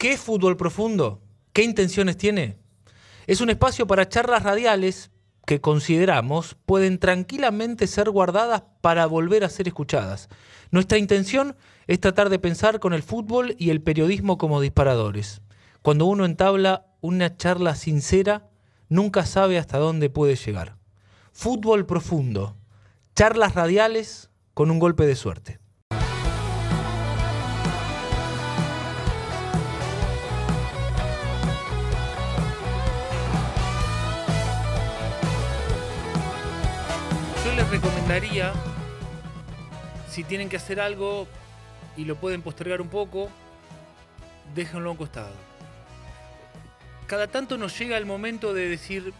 ¿Qué es fútbol profundo? ¿Qué intenciones tiene? Es un espacio para charlas radiales que consideramos pueden tranquilamente ser guardadas para volver a ser escuchadas. Nuestra intención es tratar de pensar con el fútbol y el periodismo como disparadores. Cuando uno entabla una charla sincera, nunca sabe hasta dónde puede llegar. Fútbol profundo, charlas radiales con un golpe de suerte. Recomendaría, si tienen que hacer algo y lo pueden postergar un poco, déjenlo a un costado. Cada tanto nos llega el momento de decir,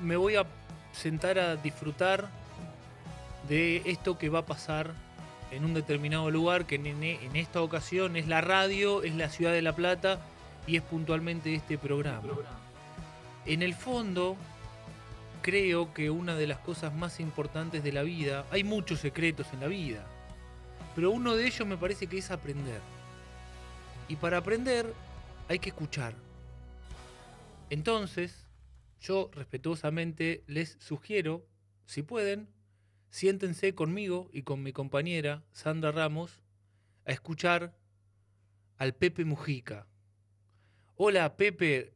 me voy a sentar a disfrutar de esto que va a pasar en un determinado lugar, que en, en esta ocasión es la radio, es la ciudad de La Plata y es puntualmente este programa. En el fondo, creo que una de las cosas más importantes de la vida, hay muchos secretos en la vida, pero uno de ellos me parece que es aprender. Y para aprender hay que escuchar. Entonces, yo respetuosamente les sugiero, si pueden, siéntense conmigo y con mi compañera Sandra Ramos a escuchar al Pepe Mujica. Hola Pepe,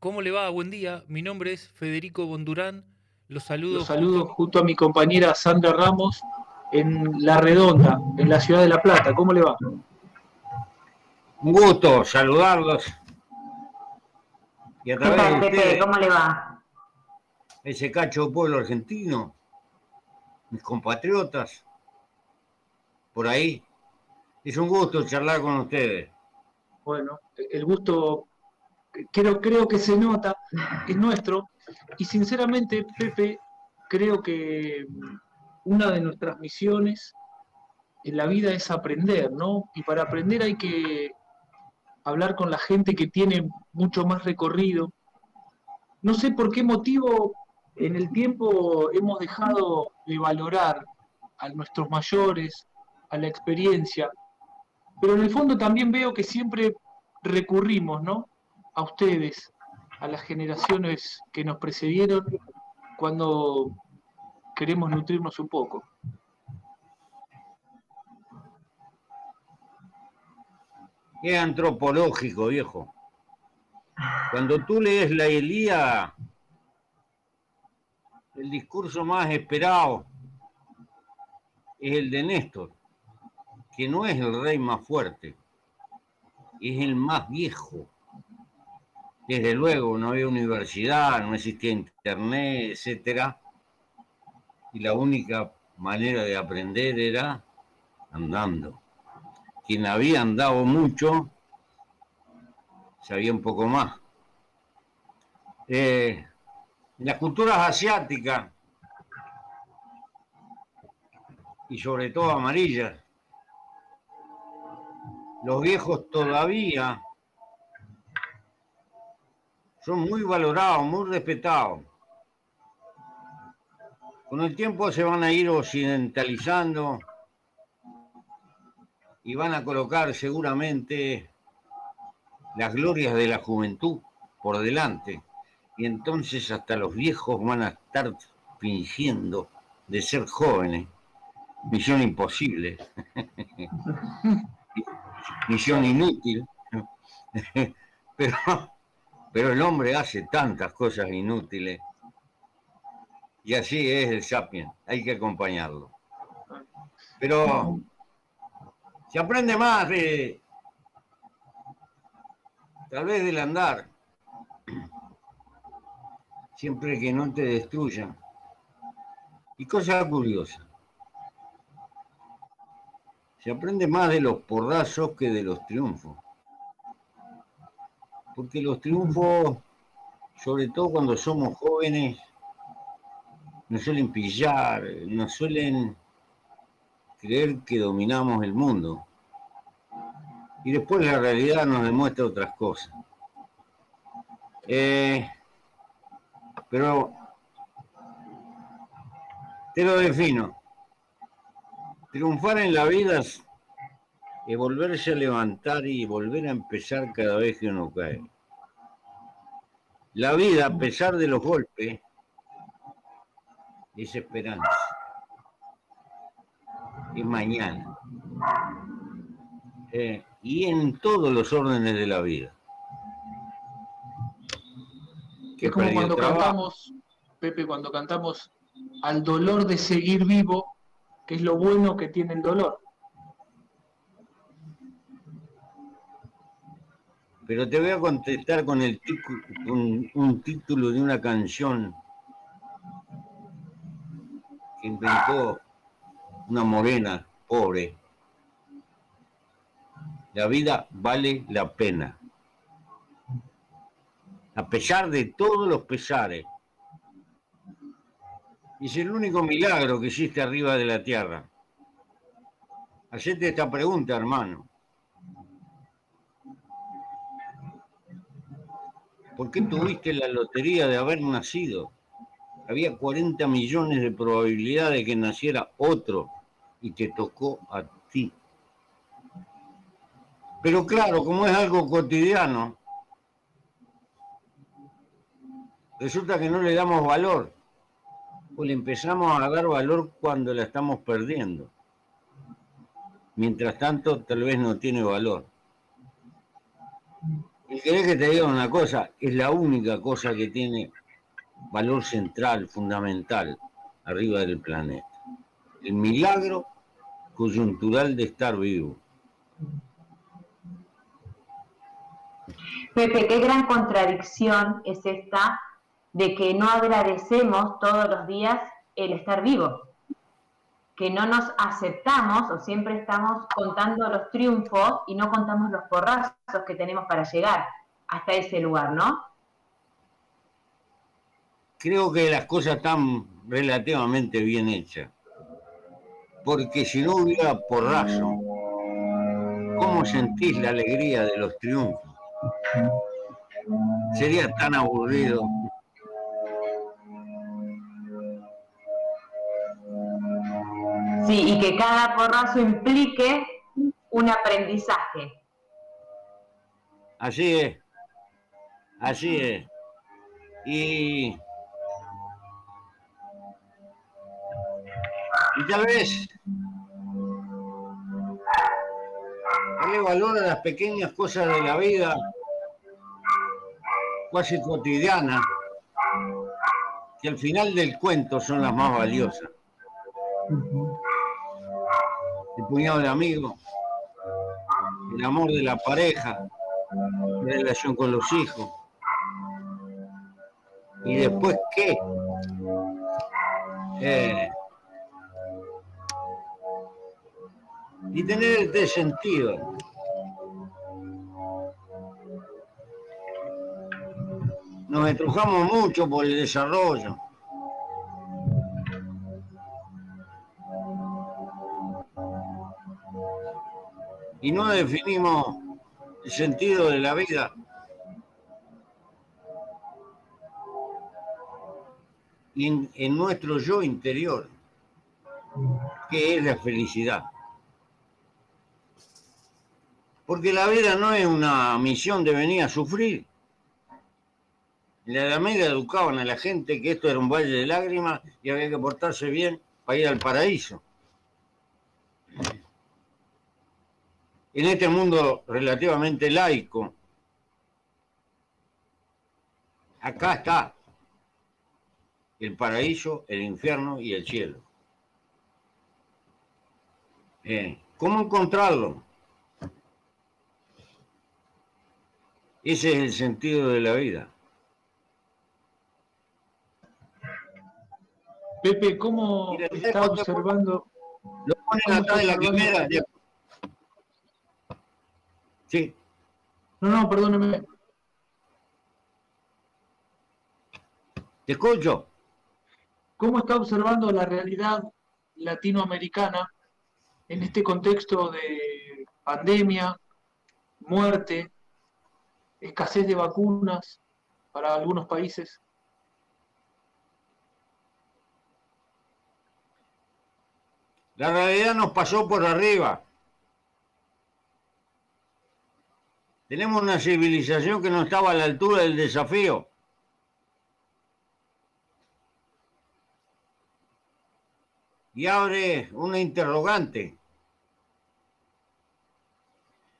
¿cómo le va? Buen día. Mi nombre es Federico Bondurán los saludo. saludo junto a mi compañera Sandra Ramos en La Redonda, en la ciudad de La Plata. ¿Cómo le va? Un gusto saludarlos. Y a través de Pepe, ¿Cómo le va? Ese cacho pueblo argentino, mis compatriotas, por ahí. Es un gusto charlar con ustedes. Bueno, el gusto creo, creo que se nota, es nuestro, y sinceramente, Pepe, creo que una de nuestras misiones en la vida es aprender, ¿no? Y para aprender hay que hablar con la gente que tiene mucho más recorrido. No sé por qué motivo en el tiempo hemos dejado de valorar a nuestros mayores, a la experiencia, pero en el fondo también veo que siempre recurrimos, ¿no? A ustedes, a las generaciones que nos precedieron cuando queremos nutrirnos un poco. Es antropológico, viejo. Cuando tú lees la Elía, el discurso más esperado es el de Néstor, que no es el rey más fuerte, es el más viejo desde luego, no había universidad, no existía internet, etcétera. Y la única manera de aprender era andando. Quien había andado mucho sabía un poco más. Eh, en las culturas asiáticas, y sobre todo amarillas, los viejos todavía son muy valorados, muy respetados. Con el tiempo se van a ir occidentalizando y van a colocar seguramente las glorias de la juventud por delante. Y entonces hasta los viejos van a estar fingiendo de ser jóvenes. Misión imposible. Misión inútil. Pero pero el hombre hace tantas cosas inútiles. Y así es el sapien, hay que acompañarlo. Pero se aprende más de, tal vez del andar, siempre que no te destruyan. Y cosa curiosa, se aprende más de los porrazos que de los triunfos porque los triunfos, sobre todo cuando somos jóvenes, nos suelen pillar, nos suelen creer que dominamos el mundo. Y después la realidad nos demuestra otras cosas. Eh, pero te lo defino. Triunfar en la vida es volverse a levantar y volver a empezar cada vez que uno cae. La vida, a pesar de los golpes, es esperanza. Es mañana. Eh, y en todos los órdenes de la vida. Que es como cuando cantamos, Pepe, cuando cantamos al dolor de seguir vivo, que es lo bueno que tiene el dolor. Pero te voy a contestar con, el con un título de una canción que inventó una morena pobre. La vida vale la pena. A pesar de todos los pesares. Es el único milagro que existe arriba de la tierra. Hacete esta pregunta, hermano. ¿Por qué tuviste la lotería de haber nacido? Había 40 millones de probabilidades de que naciera otro y te tocó a ti. Pero claro, como es algo cotidiano, resulta que no le damos valor. O le empezamos a dar valor cuando la estamos perdiendo. Mientras tanto, tal vez no tiene valor. Y querés que te diga una cosa, es la única cosa que tiene valor central, fundamental, arriba del planeta. El milagro coyuntural de estar vivo. Pepe, qué gran contradicción es esta de que no agradecemos todos los días el estar vivo, que no nos aceptamos o siempre estamos contando los triunfos y no contamos los porrazos que tenemos para llegar hasta ese lugar, ¿no? Creo que las cosas están relativamente bien hechas, porque si no hubiera porrazo, ¿cómo sentís la alegría de los triunfos? Sería tan aburrido Sí, y que cada porrazo implique un aprendizaje. Así es, así es. Y, y tal vez darle valor a las pequeñas cosas de la vida, casi cotidianas, que al final del cuento son las más valiosas el puñado de amigos, el amor de la pareja, la relación con los hijos. ¿Y después qué? Eh, y tener este sentido. Nos estrujamos mucho por el desarrollo. Y no definimos el sentido de la vida. En, nuestro yo interior, que es la felicidad. Porque la vida no es una misión de venir a sufrir. En la Edad Media educaban a la gente que esto era un valle de lágrimas y había que portarse bien para ir al paraíso. En este mundo relativamente laico, acá está el paraíso, el infierno y el cielo. Eh, ¿Cómo encontrarlo? Ese es el sentido de la vida. Pepe, ¿cómo está observando? Lo ponen acá en la quimera, Sí. No, no, perdóneme. Te escucho. ¿Cómo está observando la realidad latinoamericana en este contexto de pandemia, muerte, escasez de vacunas para algunos países? La realidad nos pasó por arriba. Tenemos una civilización que no estaba a la altura del desafío. Y abre una interrogante.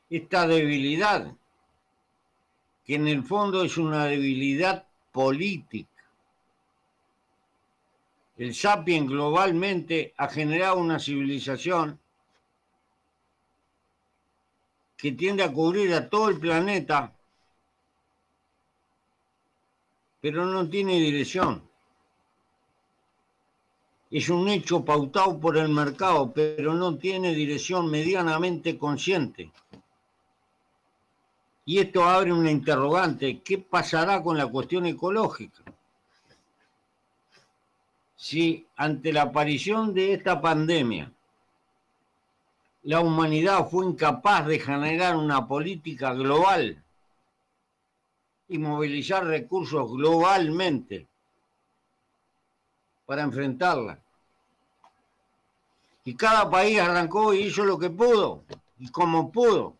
Esta debilidad, que en el fondo es una debilidad política. El Sapien globalmente ha generado una civilización que tiende a cubrir a todo el planeta, pero no tiene dirección. Es un hecho pautado por el mercado, pero no tiene dirección medianamente consciente. Y esto abre una interrogante, ¿qué pasará con la cuestión ecológica? Si ante la aparición de esta pandemia la humanidad fue incapaz de generar una política global y movilizar recursos globalmente para enfrentarla. Y cada país arrancó y hizo lo que pudo y como pudo.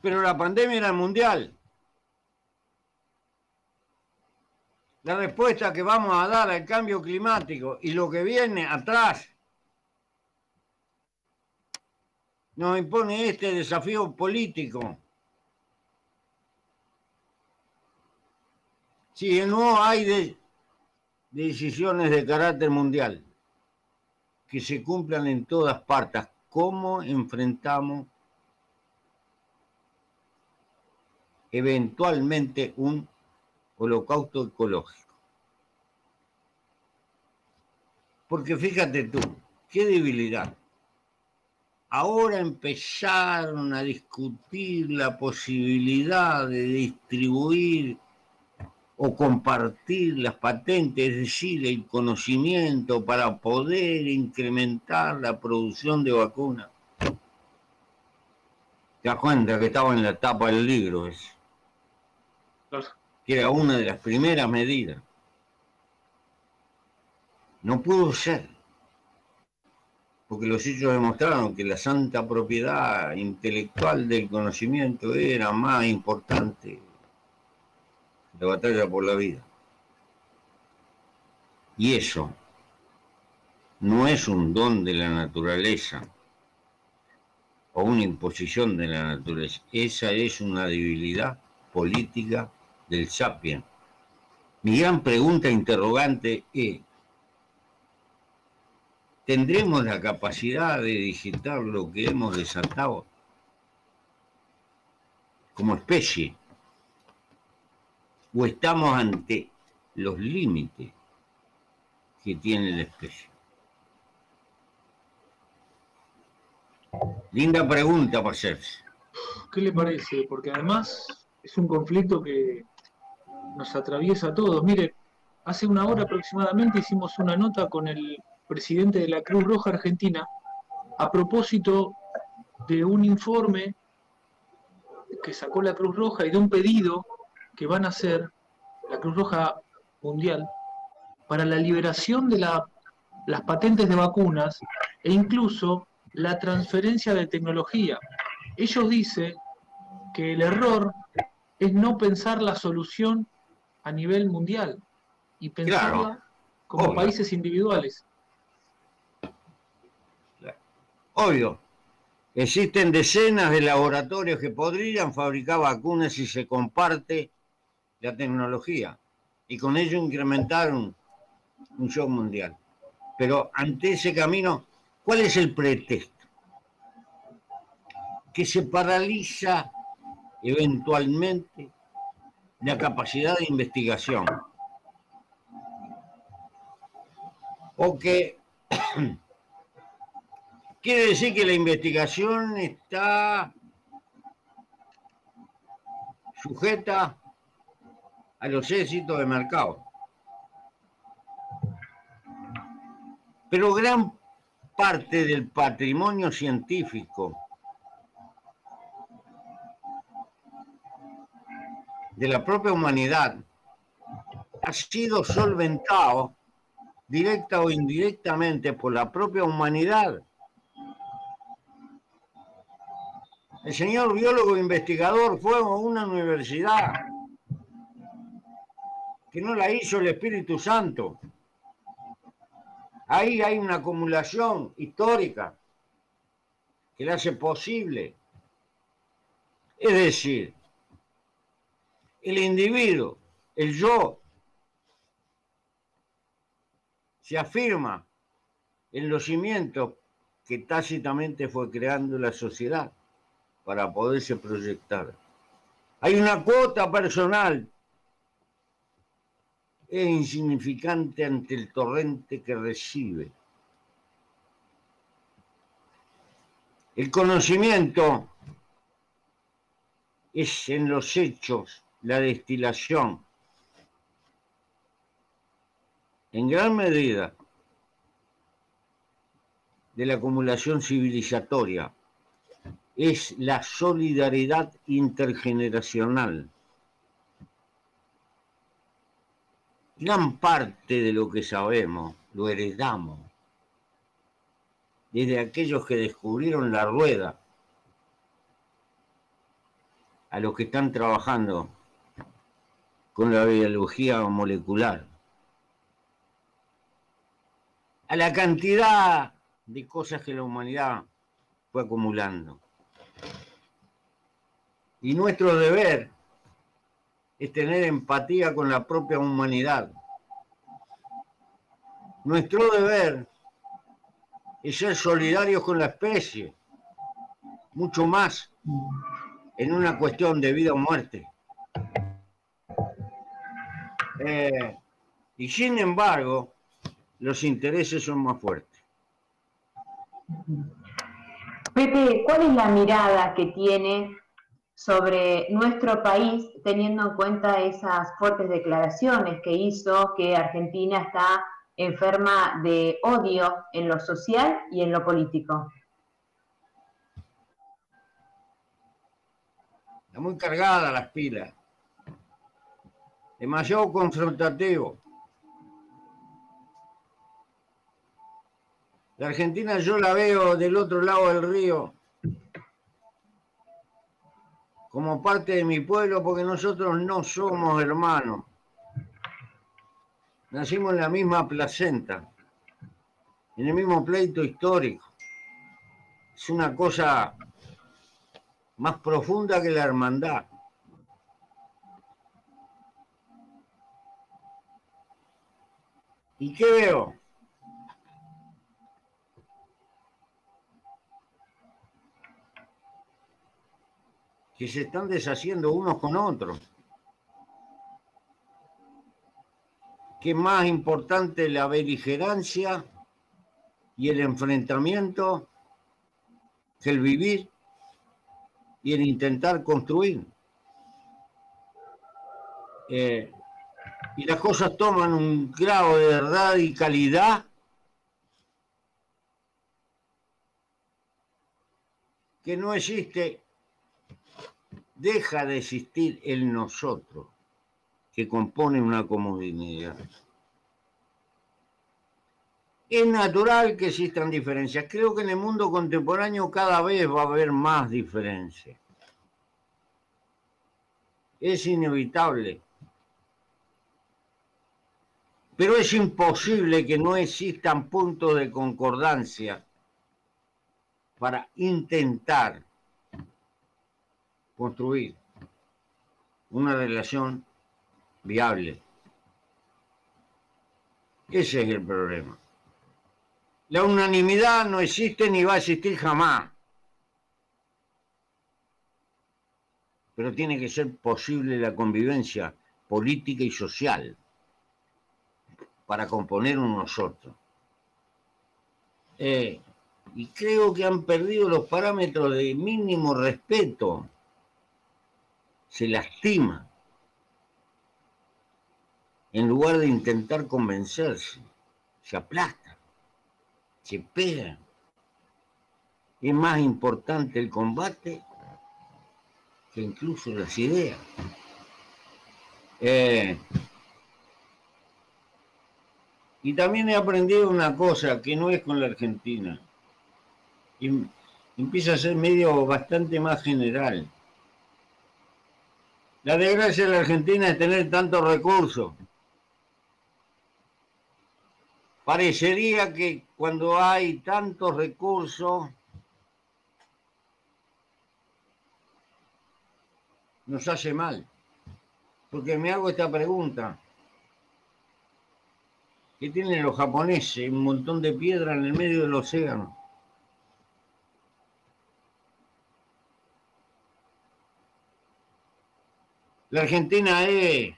Pero la pandemia era mundial. La respuesta que vamos a dar al cambio climático y lo que viene atrás nos impone este desafío político. Si no hay de, decisiones de carácter mundial que se cumplan en todas partes, ¿cómo enfrentamos eventualmente un holocausto ecológico? Porque fíjate tú, qué debilidad ahora empezaron a discutir la posibilidad de distribuir o compartir las patentes, es decir, el conocimiento para poder incrementar la producción de vacunas. Te das cuenta que estaba en la tapa del libro eso. Que era una de las primeras medidas. No pudo ser porque los hechos demostraron que la santa propiedad intelectual del conocimiento era más importante que la batalla por la vida. Y eso no es un don de la naturaleza o una imposición de la naturaleza, esa es una debilidad política del sapien. Mi gran pregunta interrogante es, ¿Tendremos la capacidad de digitar lo que hemos desatado como especie? ¿O estamos ante los límites que tiene la especie? Linda pregunta para. ¿Qué le parece? Porque además es un conflicto que nos atraviesa a todos. Mire, hace una hora aproximadamente hicimos una nota con el presidente de la Cruz Roja Argentina, a propósito de un informe que sacó la Cruz Roja y de un pedido que van a hacer la Cruz Roja Mundial para la liberación de las patentes de vacunas e incluso la transferencia de tecnología. Ellos dicen que el error es no pensar la solución a nivel mundial y pensarla como países individuales. Obvio, existen decenas de laboratorios que podrían fabricar vacunas si se comparte la tecnología y con ello incrementar un, show mundial. Pero ante ese camino, ¿cuál es el pretexto? Que se paraliza eventualmente la capacidad de investigación. O que Quiere decir que la investigación está sujeta a los éxitos de mercado. Pero gran parte del patrimonio científico de la propia humanidad ha sido solventado directa o indirectamente por la propia humanidad El señor biólogo investigador fue a una universidad que no la hizo el Espíritu Santo. Ahí hay una acumulación histórica que la hace posible. Es decir, el individuo, el yo, se afirma en los cimientos que tácitamente fue creando la sociedad para poderse proyectar. Hay una cuota personal es insignificante ante el torrente que recibe. El conocimiento es en los hechos la destilación, en gran medida, de la acumulación civilizatoria, es la solidaridad intergeneracional. Gran parte de lo que sabemos lo heredamos desde aquellos que descubrieron la rueda a los que están trabajando con la biología molecular, a la cantidad de cosas que la humanidad fue acumulando. Y nuestro deber es tener empatía con la propia humanidad. Nuestro deber es ser solidarios con la especie, mucho más en una cuestión de vida o muerte. Eh, y sin embargo, los intereses son más fuertes. Pepe, ¿cuál es la mirada que tiene sobre nuestro país teniendo en cuenta esas fuertes declaraciones que hizo que Argentina está enferma de odio en lo social y en lo político? Está muy cargada las pilas. Demasiado confrontativo. La Argentina yo la veo del otro lado del río como parte de mi pueblo porque nosotros no somos hermanos. Nacimos en la misma placenta, en el mismo pleito histórico. Es una cosa más profunda que la hermandad. ¿Y qué veo? Que se están deshaciendo unos con otros. que más importante la beligerancia y el enfrentamiento que el vivir y el intentar construir. Eh, y las cosas toman un grado de radicalidad que no existe, deja de existir el nosotros que compone una comunidad. Es natural que existan diferencias. Creo que en el mundo contemporáneo cada vez va a haber más diferencias. Es inevitable. Pero es imposible que no existan puntos de concordancia para intentar construir una relación viable. Ese es el problema. La unanimidad no existe ni va a existir jamás. Pero tiene que ser posible la convivencia política y social para componer un nosotros. Eh, y creo que han perdido los parámetros de mínimo respeto. Se lastima en lugar de intentar convencerse, se aplastan, se pegan. Es más importante el combate que incluso las ideas. Eh, y también he aprendido una cosa que no es con la Argentina. Y empieza a ser medio bastante más general. La desgracia de la Argentina es tener tantos recursos. Parecería que cuando hay tantos recursos nos hace mal. Porque me hago esta pregunta. ¿Qué tienen los japoneses? Un montón de piedra en el medio del océano. La Argentina es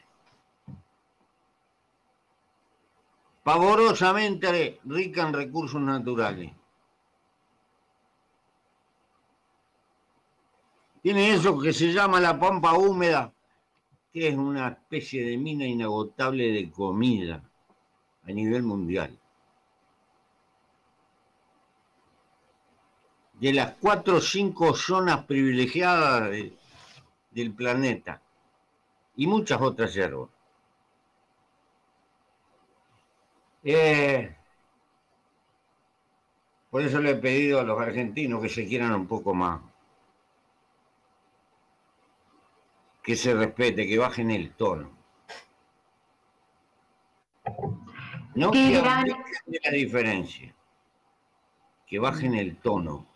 pavorosamente rica en recursos naturales. Tiene eso que se llama la pampa húmeda, que es una especie de mina inagotable de comida a nivel mundial. De las cuatro o cinco zonas privilegiadas de, del planeta y muchas otras hierbas. Eh, por eso le he pedido a los argentinos que se quieran un poco más. Que se respete, que bajen el tono. No que de la diferencia. Que bajen el tono.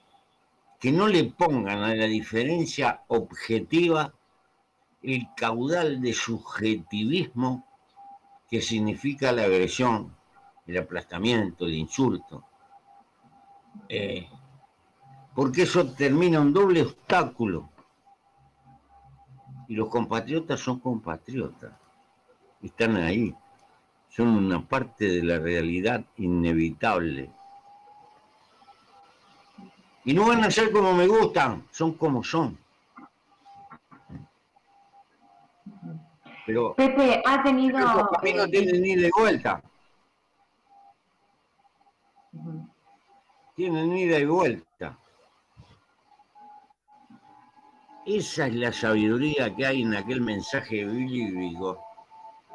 Que no le pongan a la diferencia objetiva el caudal de subjetivismo que significa la agresión el aplastamiento, el insulto. Eh, porque eso termina un doble obstáculo. Y los compatriotas son compatriotas. Están ahí. Son una parte de la realidad inevitable. Y no van a ser como me gustan, son como son. Pero Pepe ha tenido. no eh, tienen ni de vuelta. Tienen ida y vuelta. Esa es la sabiduría que hay en aquel mensaje bíblico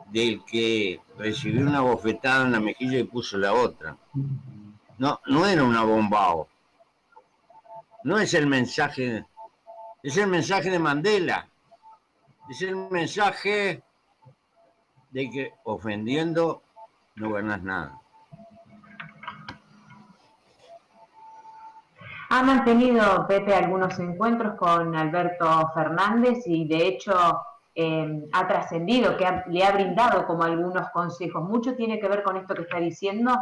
del que recibió una bofetada en la mejilla y puso la otra. No, no era una bombao. No es el mensaje, es el mensaje de Mandela. Es el mensaje de que ofendiendo no ganas nada. Ha mantenido Pepe algunos encuentros con Alberto Fernández y de hecho eh, ha trascendido, que le ha brindado como algunos consejos. Mucho tiene que ver con esto que está diciendo,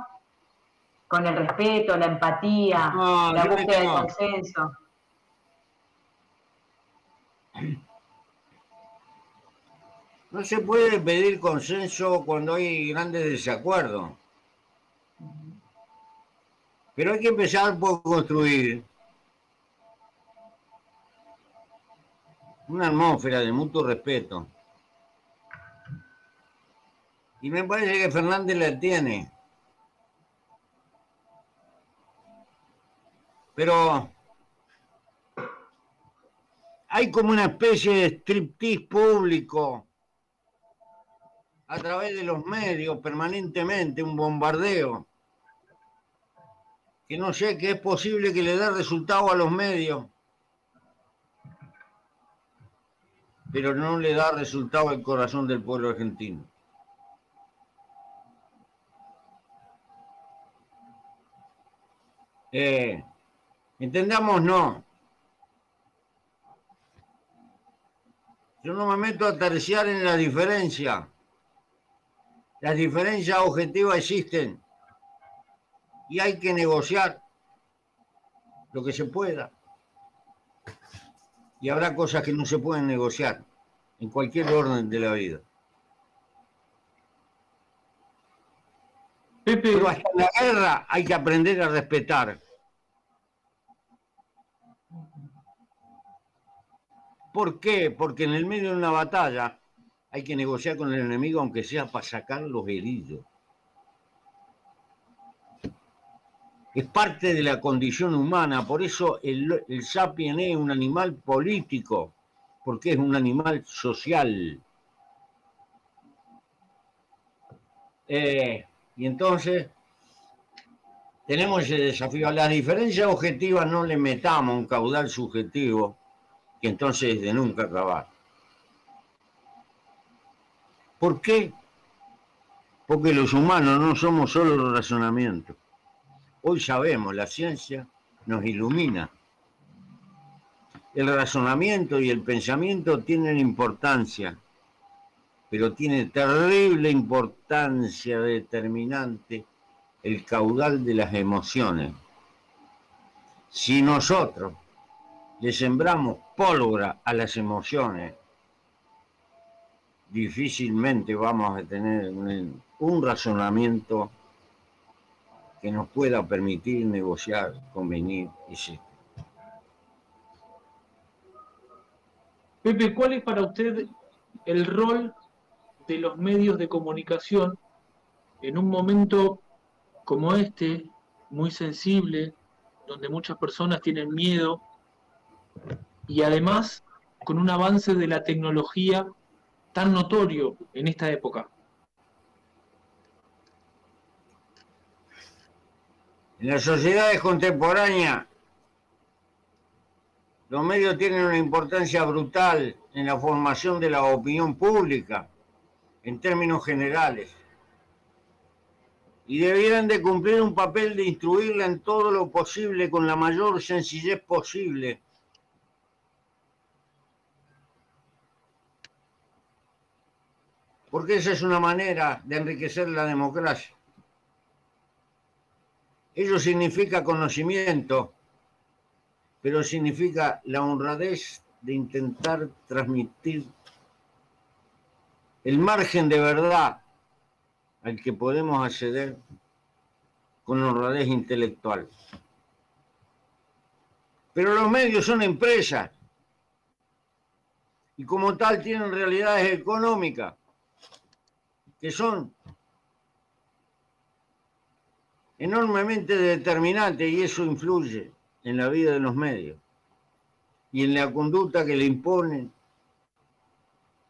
con el respeto, la empatía, la búsqueda del consenso. No se puede pedir consenso cuando hay grandes desacuerdos. Pero hay que empezar por construir una atmósfera de mutuo respeto. Y me parece que Fernández la tiene. Pero hay como una especie de striptease público a través de los medios permanentemente, un bombardeo que no sé, que es posible que le dé resultado a los medios, pero no le da resultado al corazón del pueblo argentino. Eh, entendamos, no. Yo no me meto a terciar en la diferencia. Las diferencias objetivas existen y hay que negociar lo que se pueda. Y habrá cosas que no se pueden negociar en cualquier orden de la vida. Pero hasta la guerra hay que aprender a respetar. ¿Por qué? Porque en el medio de una batalla hay que negociar con el enemigo aunque sea para sacar los heridos. es parte de la condición humana, por eso el, sapien es un animal político, porque es un animal social. Eh, y entonces tenemos ese desafío. A las diferencias objetivas no le metamos un caudal subjetivo que entonces es de nunca acabar. ¿Por qué? Porque los humanos no somos solo el razonamiento. Hoy sabemos, la ciencia nos ilumina. El razonamiento y el pensamiento tienen importancia, pero tiene terrible importancia determinante el caudal de las emociones. Si nosotros le sembramos pólvora a las emociones, difícilmente vamos a tener un, razonamiento que nos pueda permitir negociar, convenir, etc. Pepe, ¿cuál es para usted el rol de los medios de comunicación en un momento como este, muy sensible, donde muchas personas tienen miedo y además con un avance de la tecnología tan notorio en esta época? En las sociedades contemporáneas, los medios tienen una importancia brutal en la formación de la opinión pública, en términos generales, y debieran de cumplir un papel de instruirla en todo lo posible con la mayor sencillez posible. Porque esa es una manera de enriquecer la democracia. Ello significa conocimiento, pero significa la honradez de intentar transmitir el margen de verdad al que podemos acceder con honradez intelectual. Pero los medios son empresas y como tal tienen realidades económicas que son enormemente determinante y eso influye en la vida de los medios y en la conducta que le imponen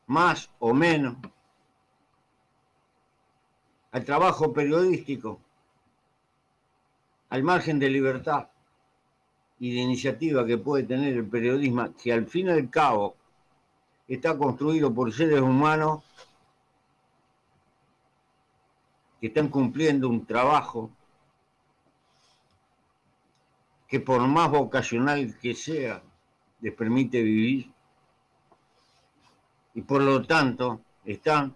más o menos al trabajo periodístico, al margen de libertad y de iniciativa que puede tener el periodismo, que al fin y al cabo está construido por seres humanos que están cumpliendo un trabajo que por más vocacional que sea, les permite vivir y por lo tanto están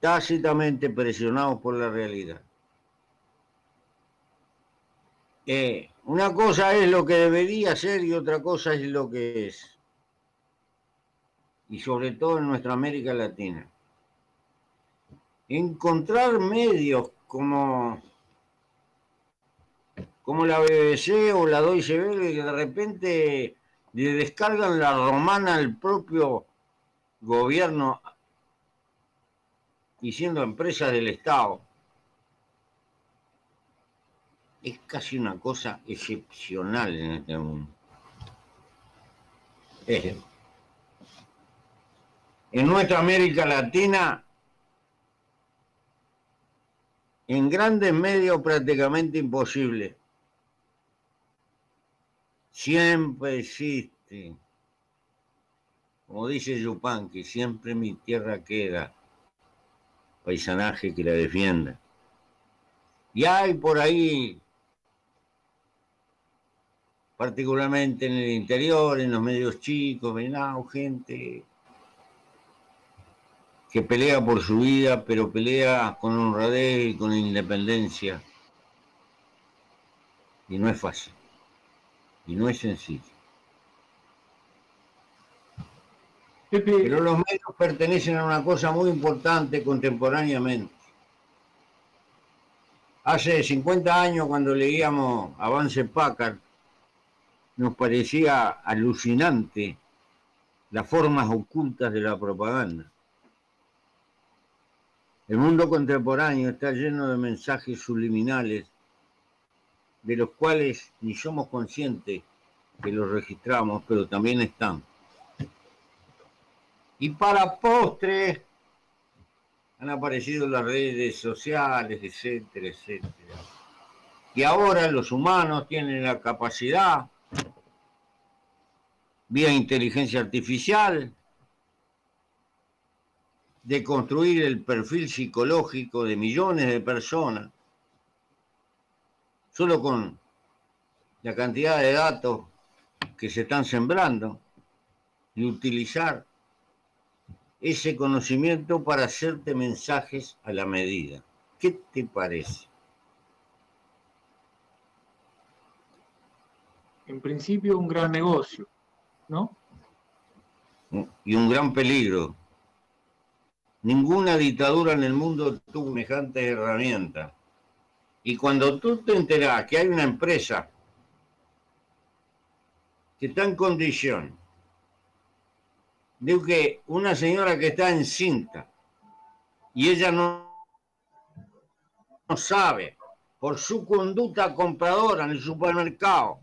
tácitamente presionados por la realidad. Eh, una cosa es lo que debería ser y otra cosa es lo que es. Y sobre todo en nuestra América Latina. Encontrar medios como como la BBC o la Deutsche Welle, que de repente le descargan la romana al propio gobierno y siendo empresas del Estado. Es casi una cosa excepcional en este mundo. En nuestra América Latina en grandes medios prácticamente imposible siempre existe. Como dice que siempre mi tierra queda, paisanaje que la defienda. Y hay por ahí, particularmente en el interior, en los medios chicos, venado, gente que pelea por su vida, pero pelea con honradez y con independencia. Y no es fácil y no es sencillo. Pero los medios pertenecen a una cosa muy importante contemporáneamente. Hace 50 años cuando leíamos Avance Packard, nos parecía alucinante las formas ocultas de la propaganda. El mundo contemporáneo está lleno de mensajes subliminales de los cuales ni somos conscientes que los registramos, pero también están. Y para postre, han aparecido las redes sociales, etcétera, etcétera. Y ahora los humanos tienen la capacidad, vía inteligencia artificial, de construir el perfil psicológico de millones de personas, solo con la cantidad de datos que se están sembrando y utilizar ese conocimiento para hacerte mensajes a la medida. ¿Qué te parece? En principio un gran negocio, ¿no? Y un gran peligro. Ninguna dictadura en el mundo tuvo semejantes herramientas. Y cuando tú te enteras que hay una empresa que está en condición de que una señora que está encinta y ella no, no sabe por su conducta compradora en el supermercado,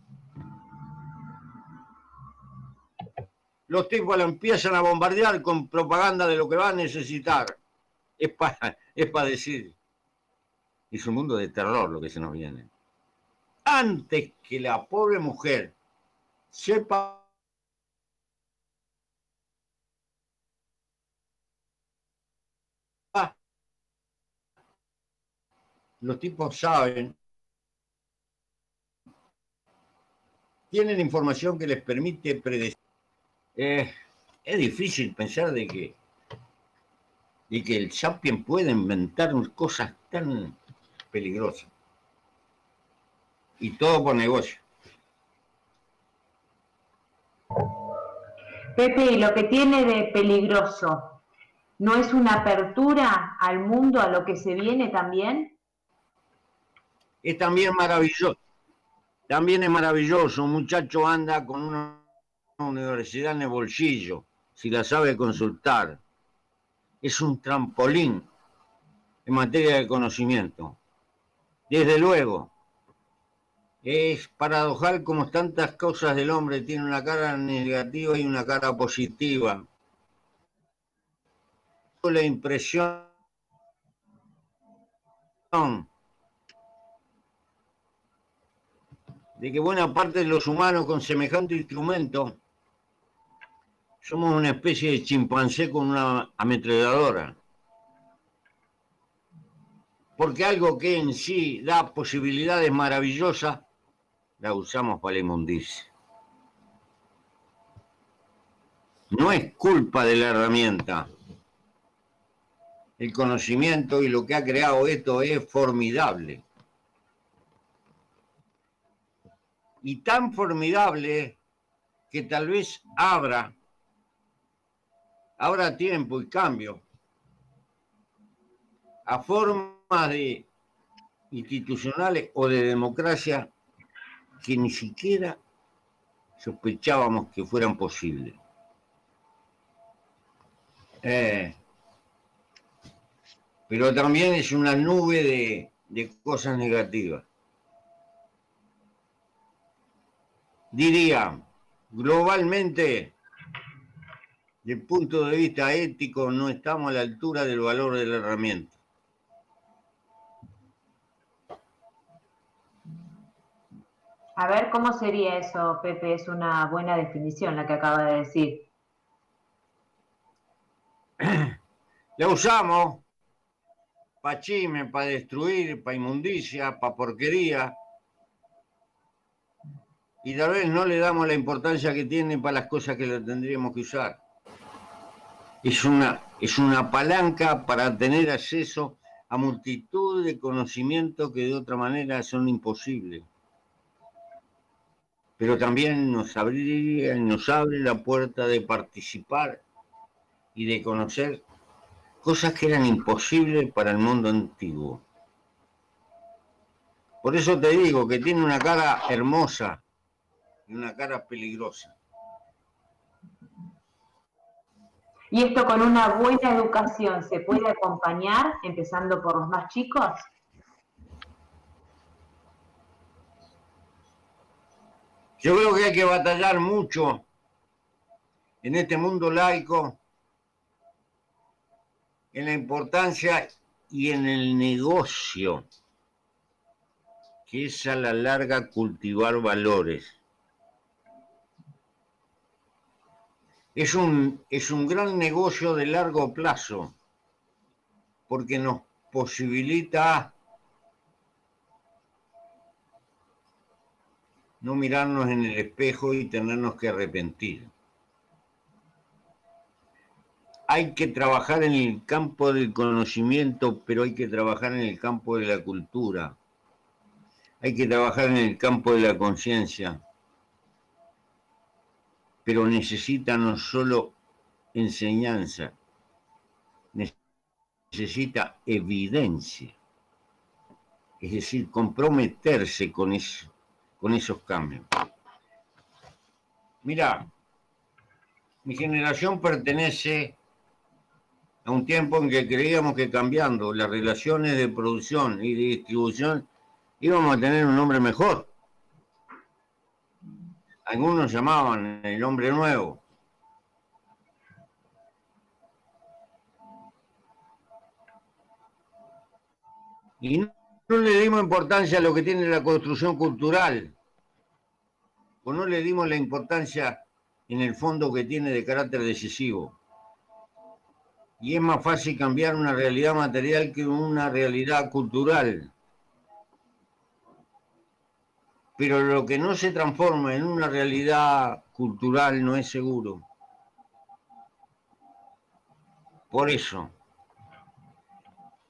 los tipos la empiezan a bombardear con propaganda de lo que va a necesitar. Es para es para decir, es un mundo de terror lo que se nos viene. Antes que la pobre mujer sepa los tipos saben, tienen información que les permite predecir. Eh, es difícil pensar de que, de que el Sapien puede inventar cosas tan peligrosas. Y todo por negocio. Pepe, y lo que tiene de peligroso, ¿no es una apertura al mundo, a lo que se viene también? Es también maravilloso. También es maravilloso. Un muchacho anda con una universidad en el bolsillo, si la sabe consultar. Es un trampolín en materia de conocimiento. Desde luego, es paradojal como tantas cosas del hombre tienen una cara negativa y una cara positiva. La impresión de que buena parte de los humanos con semejante instrumento somos una especie de chimpancé con una ametralladora. Porque algo que en sí da posibilidades maravillosas la usamos para la. No es culpa de la herramienta. El conocimiento y lo que ha creado esto es formidable. Y tan formidable que tal vez abra, abra tiempo y cambio a formas de institucionales o de democracia que ni siquiera sospechábamos que fueran posibles. Eh, pero también es una nube de, cosas negativas. Diría, globalmente, el punto de vista ético, no estamos a la altura del valor de la herramienta. A ver, ¿cómo sería eso, Pepe? Es una buena definición la que acaba de decir. La usamos para chisme, para destruir, para inmundicia, para porquería. Y tal vez no le damos la importancia que tiene para las cosas que la tendríamos que usar. Es una, es una palanca para tener acceso a multitud de conocimientos que de otra manera son imposibles pero también nos abriría, nos abre la puerta de participar y de conocer cosas que eran imposibles para el mundo antiguo. Por eso te digo que tiene una cara hermosa y una cara peligrosa. ¿Y esto con una buena educación se puede acompañar, empezando por los más chicos? Yo creo que hay que batallar mucho en este mundo laico en la importancia y en el negocio, que es a la larga cultivar valores. Es un, es un gran negocio de largo plazo, porque nos posibilita no mirarnos en el espejo y tenernos que arrepentir. Hay que trabajar en el campo del conocimiento, pero hay que trabajar en el campo de la cultura. Hay que trabajar en el campo de la conciencia pero necesita no solo enseñanza, necesita evidencia, es decir, comprometerse con, eso, con esos cambios. Mira, mi generación pertenece a un tiempo en que creíamos que cambiando las relaciones de producción y de distribución íbamos a tener un hombre mejor algunos llamaban el hombre nuevo. Y no, le dimos importancia a lo que tiene la construcción cultural, o no le dimos la importancia en el fondo que tiene de carácter decisivo. Y es más fácil cambiar una realidad material que una realidad cultural. Pero lo que no se transforma en una realidad cultural no es seguro. Por eso,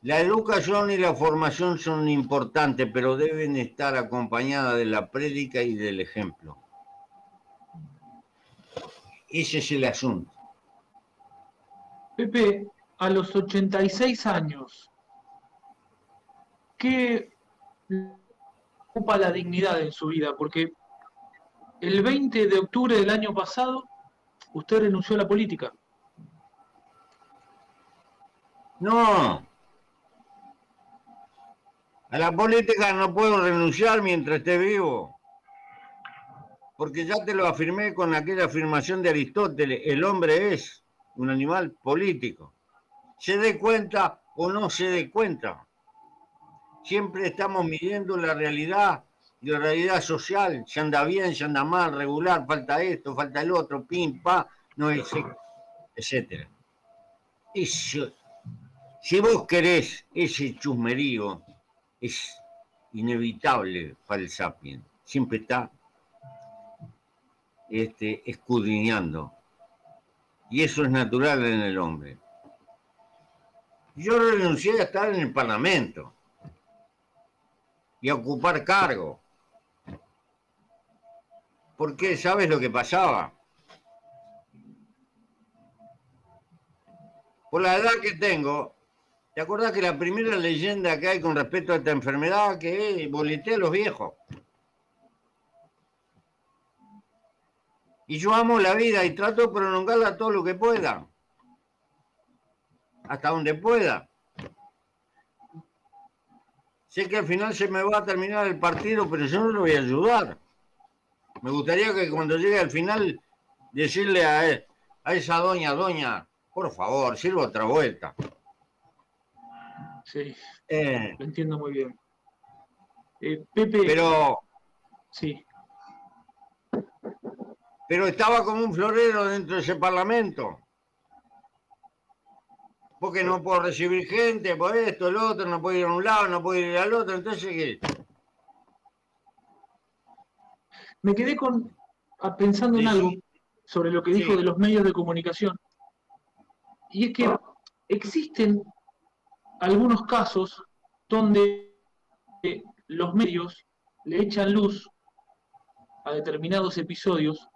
la educación y la formación son importantes, pero deben estar acompañadas de la prédica y del ejemplo. Ese es el asunto. Pepe, a los 86 años, ¿qué ocupa la dignidad en su vida, porque el 20 de octubre del año pasado usted renunció a la política. No. A la política no puedo renunciar mientras esté vivo. Porque ya te lo afirmé con aquella afirmación de Aristóteles, el hombre es un animal político. Se dé cuenta o no se dé cuenta siempre estamos midiendo la realidad, la realidad social, si anda bien, si anda mal, regular, falta esto, falta el otro, pim, pa, no es, etcétera. si vos querés ese chusmerío, es inevitable para el sapien. Siempre está este, escudriñando. Y eso es natural en el hombre. Yo renuncié a estar en el Parlamento y ocupar cargo. Porque sabes lo que pasaba. Por la edad que tengo, ¿te acuerdas que la primera leyenda que hay con respecto a esta enfermedad que es bolité a los viejos? Y yo amo la vida y trato de prolongarla todo lo que pueda. Hasta donde pueda. Sé que al final se me va a terminar el partido, pero yo no lo voy a ayudar. Me gustaría que cuando llegue al final decirle a, a esa doña, doña, por favor, sirva otra vuelta. Sí, eh, lo entiendo muy bien. Eh, Pepe. Pero. Sí. Pero estaba como un florero dentro de ese parlamento porque no puedo recibir gente, por esto, el otro, no puedo ir a un lado, no puedo ir al otro, entonces ¿qué? Me quedé con pensando en algo sobre lo que dijo de los medios de comunicación. Y es que existen algunos casos donde los medios le echan luz a determinados episodios,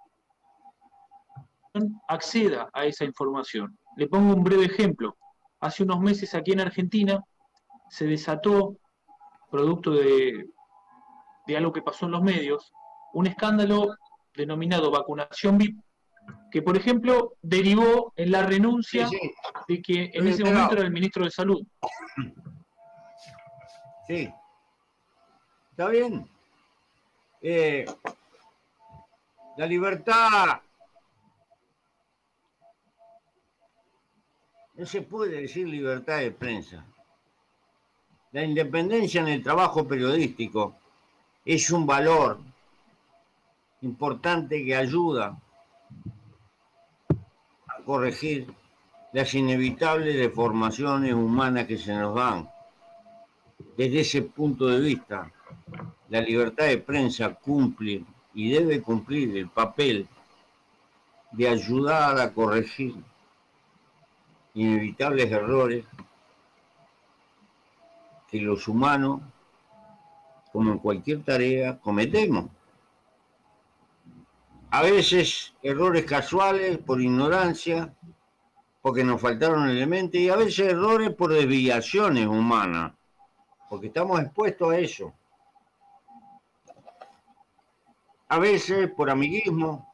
acceda a esa información. Le pongo un breve ejemplo hace unos meses aquí en Argentina se desató, producto de, algo que pasó en los medios, un escándalo denominado vacunación VIP, que por ejemplo derivó en la renuncia de que en ese momento era el ministro de Salud. Sí, está bien. Eh, la libertad No se puede decir libertad de prensa. La independencia en el trabajo periodístico es un valor importante que ayuda a corregir las inevitables deformaciones humanas que se nos dan. Desde ese punto de vista, la libertad de prensa cumple y debe cumplir el papel de ayudar a corregir inevitables errores que los humanos, como en cualquier tarea, cometemos. A veces errores casuales por ignorancia, porque nos faltaron elementos, y a veces errores por desviaciones humanas, porque estamos expuestos a eso. A veces por amiguismo,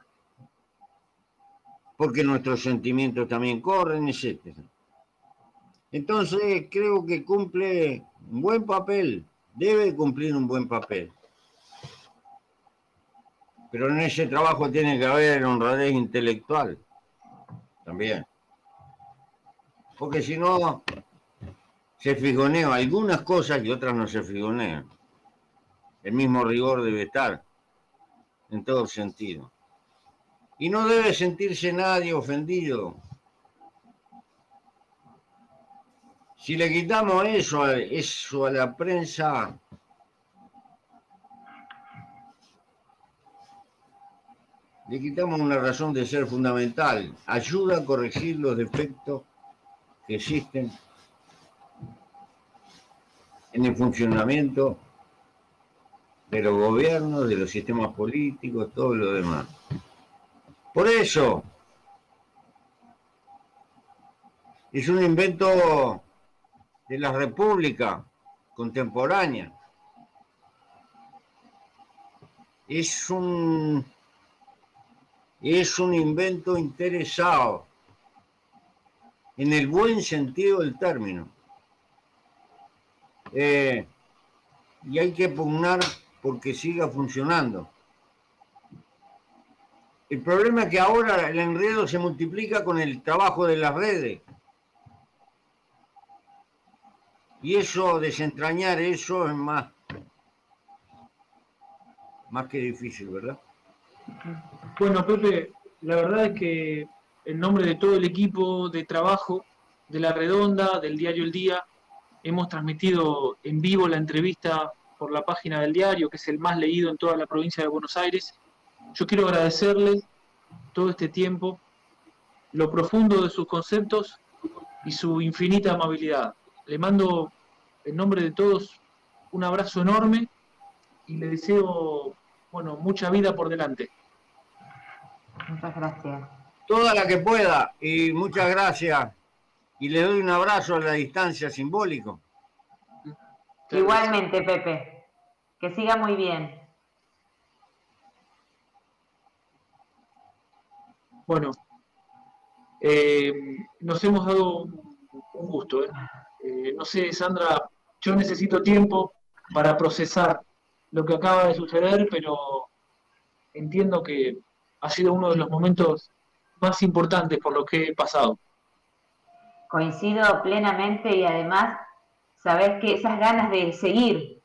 porque nuestros sentimientos también corren, etc. Entonces creo que cumple un buen papel, debe cumplir un buen papel. Pero en ese trabajo tiene que haber honradez intelectual también. Porque si no, se fijonean algunas cosas y otras no se fijonean. El mismo rigor debe estar en todo sentido. Y no debe sentirse nadie ofendido. Si le quitamos eso, a la prensa, le quitamos una razón de ser fundamental. Ayuda a corregir los defectos que existen en el funcionamiento de los gobiernos, de los sistemas políticos, todo lo demás. Por eso, es un invento de la República contemporánea. Es un, es un invento interesado en el buen sentido del término. Eh, y hay que pugnar porque siga funcionando. El problema es que ahora el enredo se multiplica con el trabajo de las redes. Y eso, desentrañar eso es más, más que difícil, ¿verdad? Bueno, Pepe, la verdad es que en nombre de todo el equipo de trabajo de La Redonda, del diario El Día, hemos transmitido en vivo la entrevista por la página del diario, que es el más leído en toda la provincia de Buenos Aires. Yo quiero agradecerle todo este tiempo, lo profundo de sus conceptos y su infinita amabilidad. Le mando en nombre de todos un abrazo enorme y le deseo, bueno, mucha vida por delante. Muchas gracias. Toda la que pueda y muchas gracias. Y le doy un abrazo a la distancia simbólico. Igualmente, Pepe. Que siga muy bien. Bueno, eh, nos hemos dado un gusto. ¿eh? Eh, no sé, Sandra, yo necesito tiempo para procesar lo que acaba de suceder, pero entiendo que ha sido uno de los momentos más importantes por lo que he pasado. Coincido plenamente y además, sabes que esas ganas de seguir,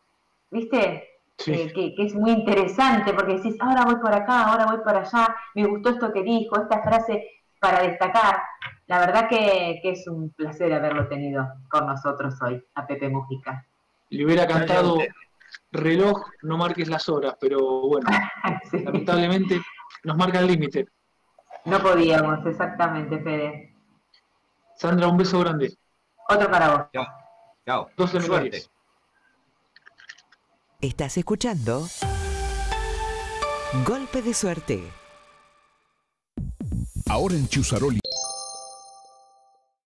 ¿viste? Eh, que, es muy interesante porque decís, ahora voy por acá, ahora voy por allá, me gustó esto que dijo, esta frase para destacar. La verdad que, es un placer haberlo tenido con nosotros hoy, a Pepe Mujica. Le hubiera cantado reloj, no marques las horas, pero bueno, lamentablemente nos marca el límite. No podíamos, exactamente, Fede. Sandra, un beso grande. Otro para vos. Chao. Chao. Dos. Estás escuchando Golpe de Suerte. Ahora en Chusaroli